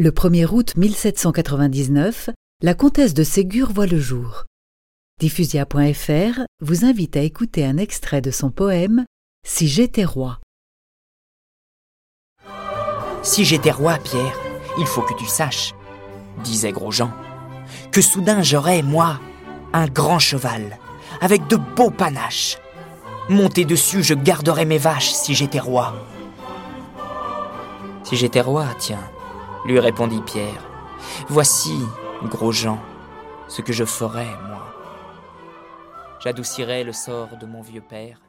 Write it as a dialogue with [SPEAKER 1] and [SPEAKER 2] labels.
[SPEAKER 1] Le 1er août 1799, la comtesse de Ségur voit le jour. Diffusia.fr vous invite à écouter un extrait de son poème Si j'étais roi.
[SPEAKER 2] Si j'étais roi, Pierre, il faut que tu saches, disait Grosjean, que soudain j'aurais, moi, un grand cheval, avec de beaux panaches. Monté dessus, je garderais mes vaches si j'étais roi. Si j'étais roi, tiens, lui répondit Pierre. Voici, Grosjean, ce que je ferais, moi. J'adoucirais le sort de mon vieux père